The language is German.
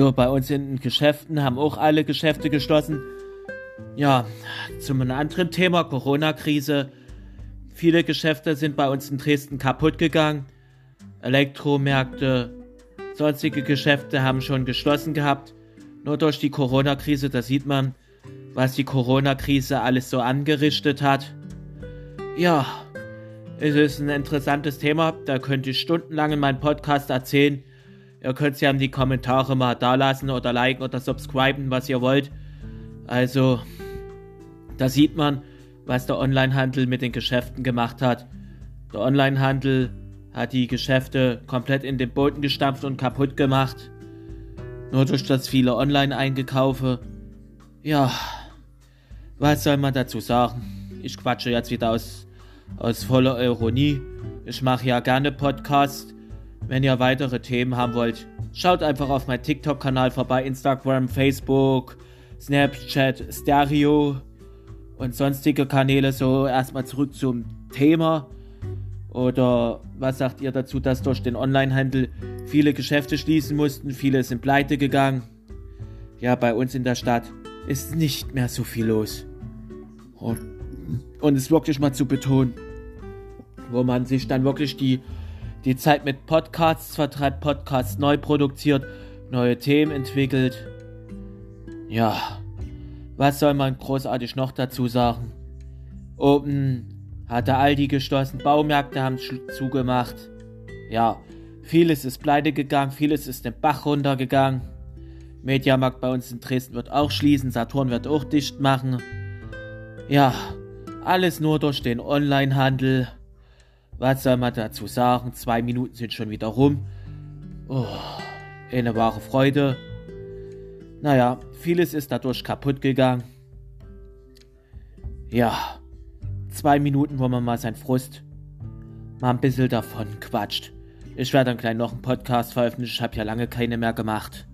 So, bei uns in den Geschäften haben auch alle Geschäfte geschlossen. Ja, zum anderen Thema, Corona-Krise. Viele Geschäfte sind bei uns in Dresden kaputt gegangen. Elektromärkte, sonstige Geschäfte haben schon geschlossen gehabt. Nur durch die Corona-Krise, da sieht man, was die Corona-Krise alles so angerichtet hat. Ja, es ist ein interessantes Thema, da könnte ich stundenlang in meinem Podcast erzählen. Ihr könnt es ja in die Kommentare mal da lassen oder liken oder subscriben, was ihr wollt. Also, da sieht man, was der Onlinehandel mit den Geschäften gemacht hat. Der Onlinehandel hat die Geschäfte komplett in den Boden gestampft und kaputt gemacht. Nur durch das viele Online-Eingekaufe. Ja, was soll man dazu sagen? Ich quatsche jetzt wieder aus, aus voller Ironie. Ich mache ja gerne Podcast. Wenn ihr weitere Themen haben wollt, schaut einfach auf meinen TikTok-Kanal vorbei, Instagram, Facebook, Snapchat, Stereo und sonstige Kanäle. So erstmal zurück zum Thema. Oder was sagt ihr dazu, dass durch den Onlinehandel viele Geschäfte schließen mussten, viele sind pleite gegangen? Ja, bei uns in der Stadt ist nicht mehr so viel los. Und, und es wirklich mal zu betonen, wo man sich dann wirklich die, die Zeit mit Podcasts vertreibt, Podcasts neu produziert, neue Themen entwickelt. Ja, was soll man großartig noch dazu sagen? Oben hatte Aldi geschlossen, Baumärkte haben zugemacht. Ja, vieles ist pleite gegangen, vieles ist den Bach runtergegangen. Mediamarkt bei uns in Dresden wird auch schließen, Saturn wird auch dicht machen. Ja, alles nur durch den Onlinehandel. Was soll man dazu sagen? Zwei Minuten sind schon wieder rum. Oh, eine wahre Freude. Naja, vieles ist dadurch kaputt gegangen. Ja, zwei Minuten, wo man mal sein Frust mal ein bisschen davon quatscht. Ich werde dann gleich noch einen Podcast veröffentlichen. Ich habe ja lange keine mehr gemacht.